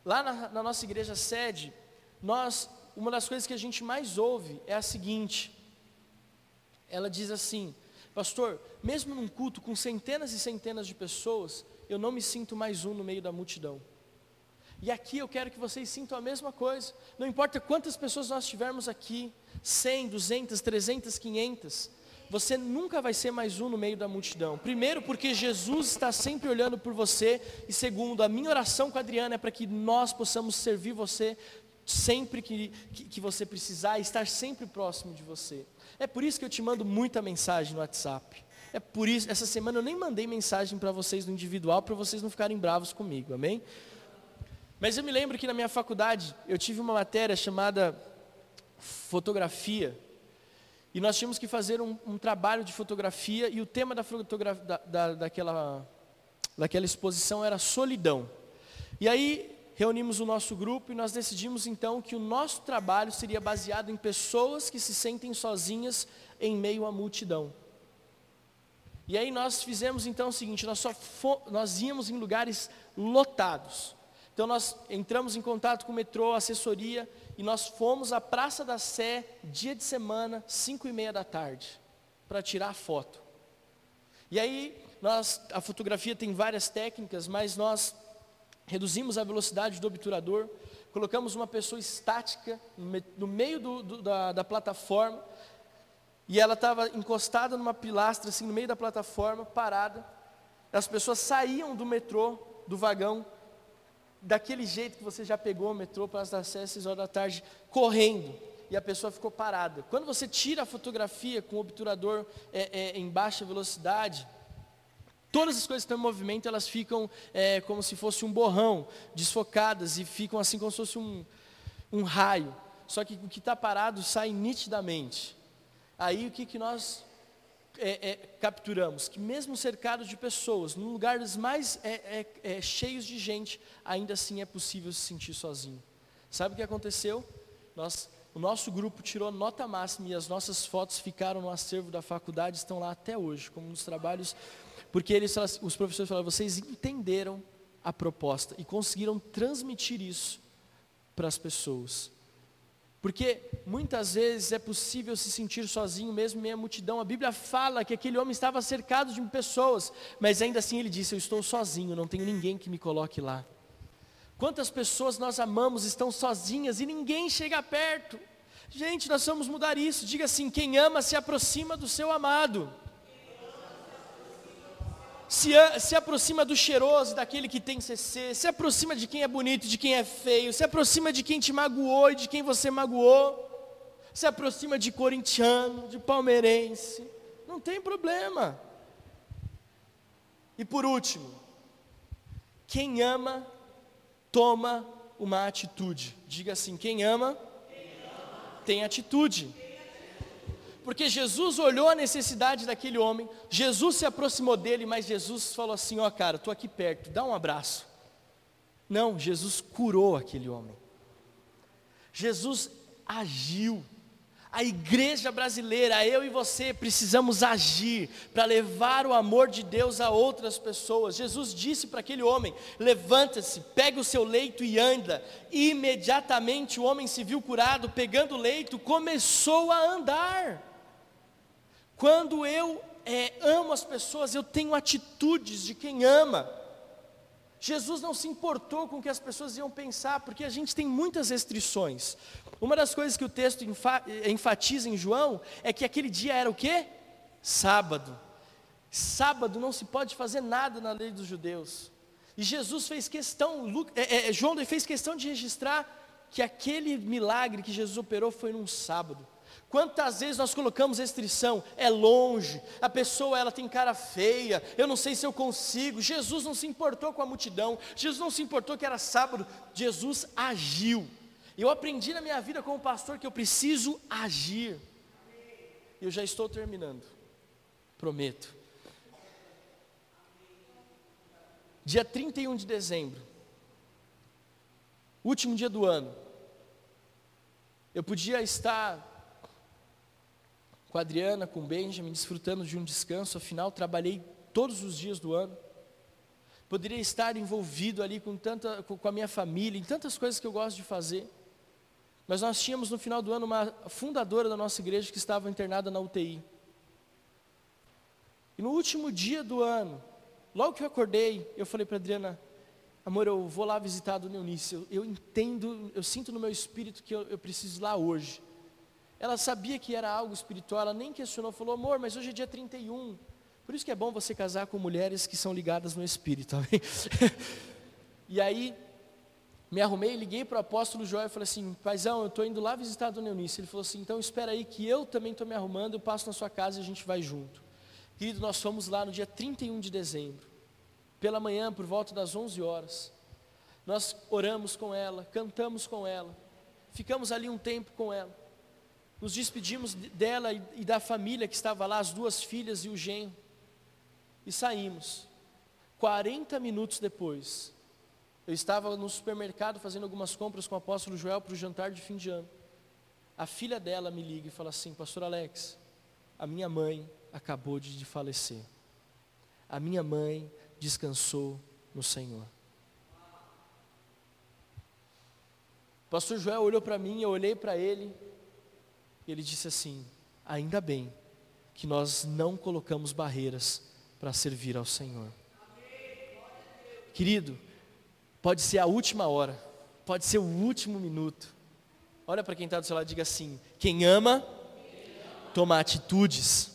Lá na, na nossa igreja sede, nós, uma das coisas que a gente mais ouve é a seguinte: ela diz assim, pastor, mesmo num culto com centenas e centenas de pessoas, eu não me sinto mais um no meio da multidão. E aqui eu quero que vocês sintam a mesma coisa. Não importa quantas pessoas nós tivermos aqui, 100, 200, 300, 500, você nunca vai ser mais um no meio da multidão. Primeiro, porque Jesus está sempre olhando por você. E segundo, a minha oração com a Adriana é para que nós possamos servir você sempre que, que, que você precisar estar sempre próximo de você. É por isso que eu te mando muita mensagem no WhatsApp. É por isso, essa semana eu nem mandei mensagem para vocês no individual, para vocês não ficarem bravos comigo, amém? Mas eu me lembro que na minha faculdade eu tive uma matéria chamada fotografia. E nós tínhamos que fazer um, um trabalho de fotografia e o tema da, fotografia, da, da, daquela, daquela exposição era solidão. E aí reunimos o nosso grupo e nós decidimos então que o nosso trabalho seria baseado em pessoas que se sentem sozinhas em meio à multidão. E aí nós fizemos então o seguinte, nós, só nós íamos em lugares lotados. Então nós entramos em contato com o metrô, assessoria, e nós fomos à Praça da Sé, dia de semana, cinco e meia da tarde, para tirar foto. E aí, nós, a fotografia tem várias técnicas, mas nós reduzimos a velocidade do obturador, colocamos uma pessoa estática no meio do, do, da, da plataforma, e ela estava encostada numa pilastra, assim, no meio da plataforma, parada. As pessoas saíam do metrô, do vagão, daquele jeito que você já pegou o metrô para as 6 horas da tarde, correndo, e a pessoa ficou parada. Quando você tira a fotografia com o obturador é, é, em baixa velocidade, todas as coisas que estão em movimento, elas ficam é, como se fosse um borrão, desfocadas, e ficam assim como se fosse um, um raio. Só que o que está parado sai nitidamente. Aí o que, que nós é, é, capturamos que mesmo cercado de pessoas, em lugares mais é, é, é, cheios de gente, ainda assim é possível se sentir sozinho. Sabe o que aconteceu? Nós, o nosso grupo tirou nota máxima e as nossas fotos ficaram no acervo da faculdade, estão lá até hoje, como nos trabalhos, porque eles, os professores falaram, vocês entenderam a proposta e conseguiram transmitir isso para as pessoas. Porque muitas vezes é possível se sentir sozinho mesmo em meio multidão. A Bíblia fala que aquele homem estava cercado de pessoas, mas ainda assim ele disse: Eu estou sozinho, não tenho ninguém que me coloque lá. Quantas pessoas nós amamos estão sozinhas e ninguém chega perto. Gente, nós vamos mudar isso. Diga assim: quem ama se aproxima do seu amado. Se, se aproxima do cheiroso, daquele que tem CC, se aproxima de quem é bonito, de quem é feio, se aproxima de quem te magoou e de quem você magoou, se aproxima de corintiano, de palmeirense, não tem problema. E por último, quem ama, toma uma atitude. Diga assim: quem ama, tem atitude. Porque Jesus olhou a necessidade daquele homem, Jesus se aproximou dele, mas Jesus falou assim: Ó, oh, cara, estou aqui perto, dá um abraço. Não, Jesus curou aquele homem. Jesus agiu. A igreja brasileira, eu e você, precisamos agir para levar o amor de Deus a outras pessoas. Jesus disse para aquele homem: levanta-se, pega o seu leito e anda. E imediatamente o homem se viu curado, pegando o leito, começou a andar. Quando eu é, amo as pessoas, eu tenho atitudes de quem ama. Jesus não se importou com o que as pessoas iam pensar, porque a gente tem muitas restrições. Uma das coisas que o texto enfatiza em João é que aquele dia era o quê? Sábado. Sábado não se pode fazer nada na lei dos judeus. E Jesus fez questão, é, é, João fez questão de registrar que aquele milagre que Jesus operou foi num sábado. Quantas vezes nós colocamos restrição? É longe, a pessoa ela tem cara feia, eu não sei se eu consigo. Jesus não se importou com a multidão, Jesus não se importou que era sábado, Jesus agiu. Eu aprendi na minha vida como pastor que eu preciso agir. Eu já estou terminando, prometo. Dia 31 de dezembro, último dia do ano, eu podia estar com a Adriana, com o Benjamin, desfrutando de um descanso, afinal trabalhei todos os dias do ano. Poderia estar envolvido ali com, tanta, com a minha família, em tantas coisas que eu gosto de fazer. Mas nós tínhamos no final do ano uma fundadora da nossa igreja que estava internada na UTI. E no último dia do ano, logo que eu acordei, eu falei para Adriana, amor, eu vou lá visitar a Dona Eunice, eu, eu entendo, eu sinto no meu espírito que eu, eu preciso ir lá hoje. Ela sabia que era algo espiritual, ela nem questionou, falou, amor, mas hoje é dia 31. Por isso que é bom você casar com mulheres que são ligadas no espírito, amém? e aí, me arrumei, liguei para o apóstolo Joel e falei assim, paizão, eu estou indo lá visitar a dona Eunice. Ele falou assim, então espera aí que eu também estou me arrumando, eu passo na sua casa e a gente vai junto. Querido, nós fomos lá no dia 31 de dezembro, pela manhã, por volta das 11 horas. Nós oramos com ela, cantamos com ela, ficamos ali um tempo com ela nos despedimos dela e da família que estava lá, as duas filhas e o genro, e saímos. 40 minutos depois, eu estava no supermercado fazendo algumas compras com o apóstolo Joel para o jantar de fim de ano. A filha dela me liga e fala assim: Pastor Alex, a minha mãe acabou de falecer. A minha mãe descansou no Senhor. Pastor Joel olhou para mim, eu olhei para ele, ele disse assim: ainda bem que nós não colocamos barreiras para servir ao Senhor. Querido, pode ser a última hora, pode ser o último minuto. Olha para quem está do seu lado e diga assim: quem ama, toma atitudes.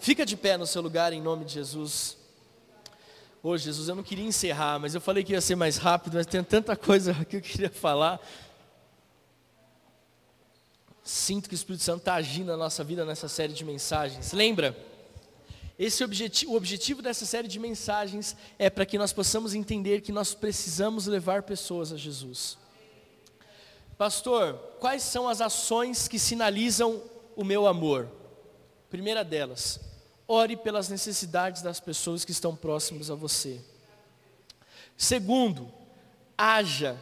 Fica de pé no seu lugar em nome de Jesus. Ô oh, Jesus, eu não queria encerrar, mas eu falei que ia ser mais rápido, mas tem tanta coisa que eu queria falar. Sinto que o Espírito Santo está agindo na nossa vida nessa série de mensagens. Lembra? Esse objetivo, o objetivo dessa série de mensagens é para que nós possamos entender que nós precisamos levar pessoas a Jesus. Pastor, quais são as ações que sinalizam o meu amor? Primeira delas, ore pelas necessidades das pessoas que estão próximas a você. Segundo, haja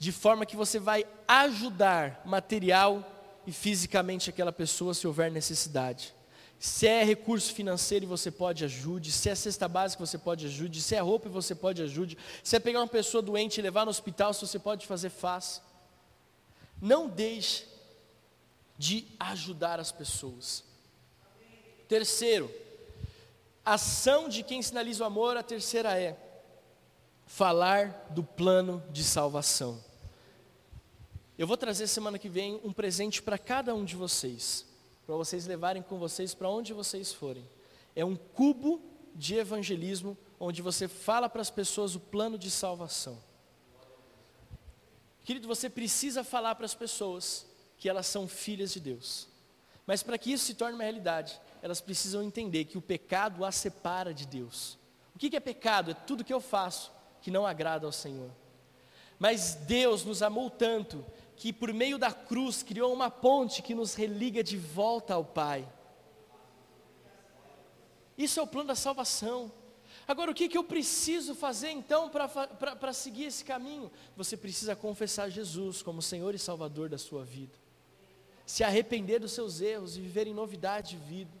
de forma que você vai ajudar material e fisicamente aquela pessoa se houver necessidade. Se é recurso financeiro você pode ajude, se é cesta básica você pode ajude, se é roupa você pode ajude, se é pegar uma pessoa doente e levar no hospital, se você pode fazer, faça. Não deixe de ajudar as pessoas. Terceiro, ação de quem sinaliza o amor, a terceira é falar do plano de salvação. Eu vou trazer semana que vem um presente para cada um de vocês, para vocês levarem com vocês para onde vocês forem. É um cubo de evangelismo onde você fala para as pessoas o plano de salvação. Querido, você precisa falar para as pessoas que elas são filhas de Deus. Mas para que isso se torne uma realidade, elas precisam entender que o pecado as separa de Deus. O que é pecado? É tudo que eu faço que não agrada ao Senhor. Mas Deus nos amou tanto que por meio da cruz criou uma ponte que nos religa de volta ao Pai. Isso é o plano da salvação. Agora, o que, que eu preciso fazer então para seguir esse caminho? Você precisa confessar Jesus como Senhor e Salvador da sua vida, se arrepender dos seus erros e viver em novidade de vida,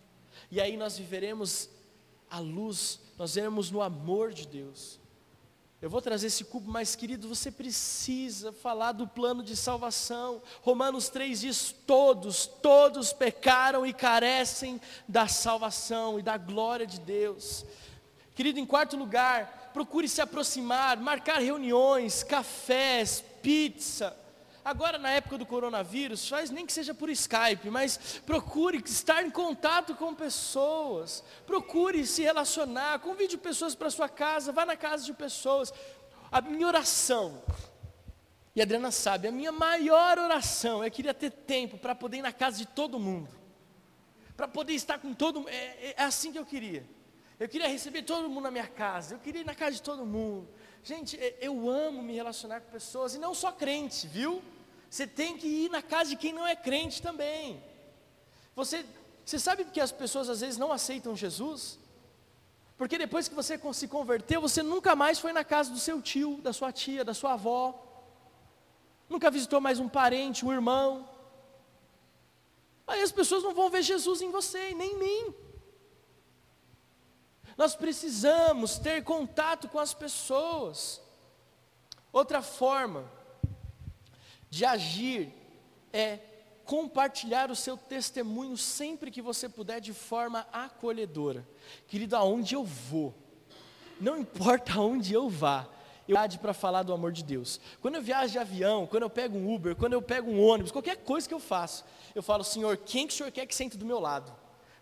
e aí nós viveremos a luz, nós veremos no amor de Deus. Eu vou trazer esse cubo, mas querido, você precisa falar do plano de salvação. Romanos 3 diz: todos, todos pecaram e carecem da salvação e da glória de Deus. Querido, em quarto lugar, procure se aproximar, marcar reuniões, cafés, pizza. Agora, na época do coronavírus, faz nem que seja por Skype, mas procure estar em contato com pessoas, procure se relacionar, convide pessoas para sua casa, vá na casa de pessoas. A minha oração, e a Adriana sabe, a minha maior oração, eu queria ter tempo para poder ir na casa de todo mundo, para poder estar com todo mundo, é, é, é assim que eu queria. Eu queria receber todo mundo na minha casa. Eu queria ir na casa de todo mundo. Gente, eu amo me relacionar com pessoas, e não só crente, viu? Você tem que ir na casa de quem não é crente também. Você, você sabe que as pessoas às vezes não aceitam Jesus? Porque depois que você se converteu, você nunca mais foi na casa do seu tio, da sua tia, da sua avó. Nunca visitou mais um parente, um irmão. Aí as pessoas não vão ver Jesus em você, nem em mim. Nós precisamos ter contato com as pessoas. Outra forma de agir é compartilhar o seu testemunho sempre que você puder de forma acolhedora. Querido, aonde eu vou, não importa aonde eu vá, eu para falar do amor de Deus. Quando eu viajo de avião, quando eu pego um Uber, quando eu pego um ônibus, qualquer coisa que eu faço, eu falo, Senhor, quem que o Senhor quer que sente do meu lado?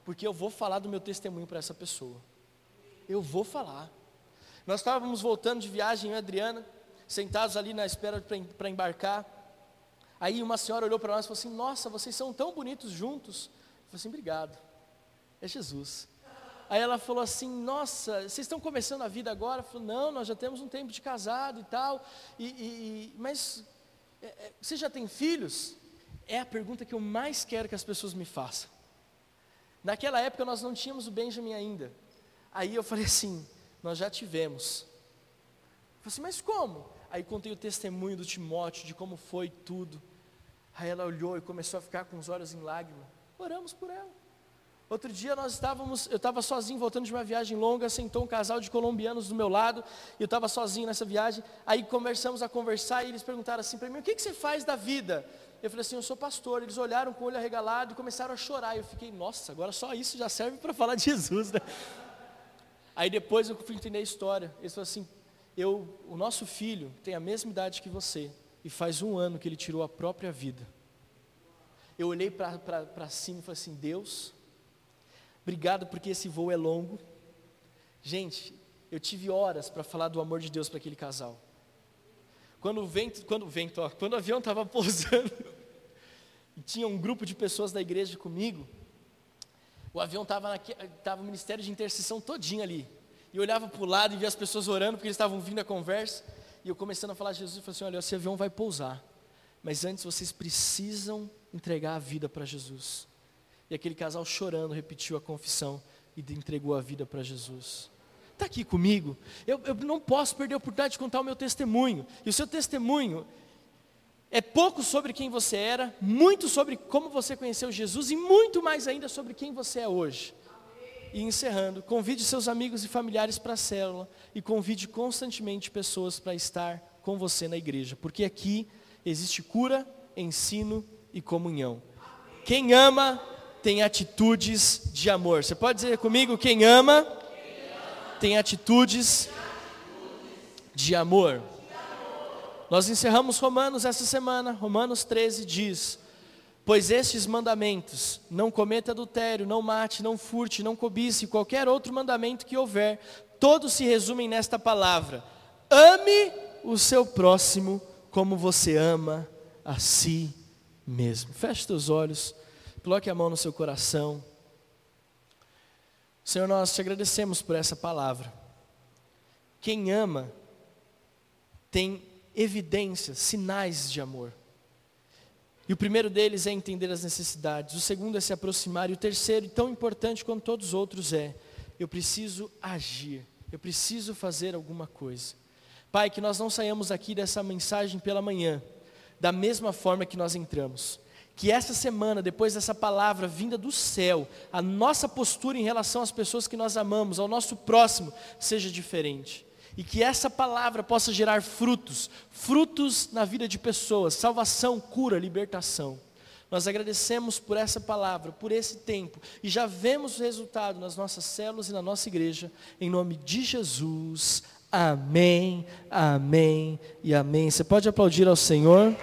Porque eu vou falar do meu testemunho para essa pessoa eu vou falar. Nós estávamos voltando de viagem, eu e Adriana, sentados ali na espera para embarcar. Aí uma senhora olhou para nós e falou assim: Nossa, vocês são tão bonitos juntos. Eu falei assim: Obrigado, é Jesus. Aí ela falou assim: Nossa, vocês estão começando a vida agora? Eu falei: Não, nós já temos um tempo de casado e tal. E, e mas é, é, você já tem filhos? É a pergunta que eu mais quero que as pessoas me façam. Naquela época nós não tínhamos o Benjamin ainda. Aí eu falei assim: Nós já tivemos. Eu falei assim: Mas como? Aí contei o testemunho do Timóteo, de como foi tudo. Aí ela olhou e começou a ficar com os olhos em lágrimas. Oramos por ela. Outro dia nós estávamos, eu estava sozinho voltando de uma viagem longa, sentou um casal de colombianos do meu lado, e eu estava sozinho nessa viagem. Aí começamos a conversar e eles perguntaram assim para mim: O que, que você faz da vida? Eu falei assim: Eu sou pastor. Eles olharam com o olho arregalado e começaram a chorar. Eu fiquei: Nossa, agora só isso já serve para falar de Jesus, né? Aí depois eu fui entender a história. Ele falou assim: eu, o nosso filho tem a mesma idade que você, e faz um ano que ele tirou a própria vida. Eu olhei para cima e falei assim: Deus, obrigado porque esse voo é longo. Gente, eu tive horas para falar do amor de Deus para aquele casal. Quando o vento, quando o vento, ó, quando o avião estava pousando, e tinha um grupo de pessoas da igreja comigo, o avião estava tava o ministério de intercessão todinho ali. E eu olhava para o lado e via as pessoas orando, porque eles estavam vindo a conversa. E eu começando a falar de Jesus, eu falei assim: olha, esse avião vai pousar. Mas antes vocês precisam entregar a vida para Jesus. E aquele casal chorando repetiu a confissão e entregou a vida para Jesus. Está aqui comigo? Eu, eu não posso perder a oportunidade de contar o meu testemunho. E o seu testemunho é pouco sobre quem você era, muito sobre como você conheceu Jesus e muito mais ainda sobre quem você é hoje. E encerrando, convide seus amigos e familiares para a célula e convide constantemente pessoas para estar com você na igreja, porque aqui existe cura, ensino e comunhão. Quem ama tem atitudes de amor. Você pode dizer comigo: quem ama tem atitudes de amor. Nós encerramos Romanos essa semana. Romanos 13 diz: Pois estes mandamentos, não cometa adultério, não mate, não furte, não cobice, qualquer outro mandamento que houver, todos se resumem nesta palavra: ame o seu próximo como você ama a si mesmo. Feche seus olhos, coloque a mão no seu coração. Senhor, nós te agradecemos por essa palavra. Quem ama tem evidências, sinais de amor. E o primeiro deles é entender as necessidades, o segundo é se aproximar, e o terceiro, e tão importante quanto todos os outros, é: eu preciso agir, eu preciso fazer alguma coisa. Pai, que nós não saiamos aqui dessa mensagem pela manhã, da mesma forma que nós entramos. Que essa semana, depois dessa palavra vinda do céu, a nossa postura em relação às pessoas que nós amamos, ao nosso próximo, seja diferente e que essa palavra possa gerar frutos, frutos na vida de pessoas, salvação, cura, libertação. Nós agradecemos por essa palavra, por esse tempo, e já vemos o resultado nas nossas células e na nossa igreja, em nome de Jesus. Amém, amém e amém. Você pode aplaudir ao Senhor.